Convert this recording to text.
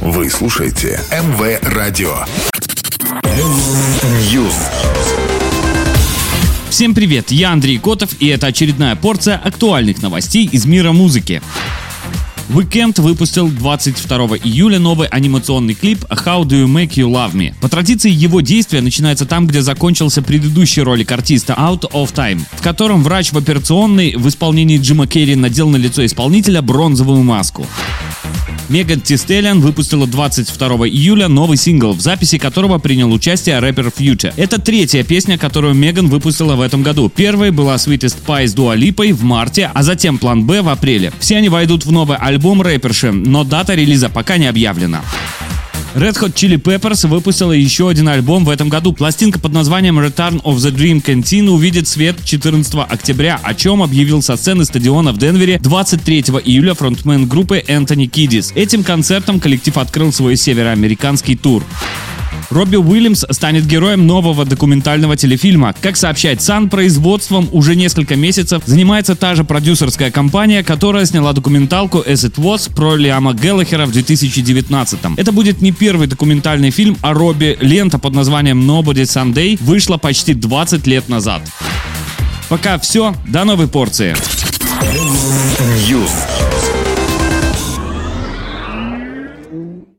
Вы слушаете МВ Радио. News. Всем привет, я Андрей Котов, и это очередная порция актуальных новостей из мира музыки. Weekend выпустил 22 июля новый анимационный клип «How Do You Make You Love Me». По традиции его действие начинается там, где закончился предыдущий ролик артиста «Out of Time», в котором врач в операционной в исполнении Джима Керри надел на лицо исполнителя бронзовую маску. Меган Тистелиан выпустила 22 июля новый сингл, в записи которого принял участие рэпер Future. Это третья песня, которую Меган выпустила в этом году. Первой была Sweetest Pie с Дуа Липой в марте, а затем План Б в апреле. Все они войдут в новый альбом рэперши, но дата релиза пока не объявлена. Red Hot Chili Peppers выпустила еще один альбом в этом году. Пластинка под названием Return of the Dream Canteen увидит свет 14 октября, о чем объявил со сцены стадиона в Денвере 23 июля фронтмен группы Энтони Кидис. Этим концертом коллектив открыл свой североамериканский тур. Робби Уильямс станет героем нового документального телефильма. Как сообщает Сан, производством уже несколько месяцев занимается та же продюсерская компания, которая сняла документалку As It Was про Лиама Геллахера в 2019 -м. Это будет не первый документальный фильм о Робби. Лента под названием Nobody Someday вышла почти 20 лет назад. Пока все, до новой порции. News.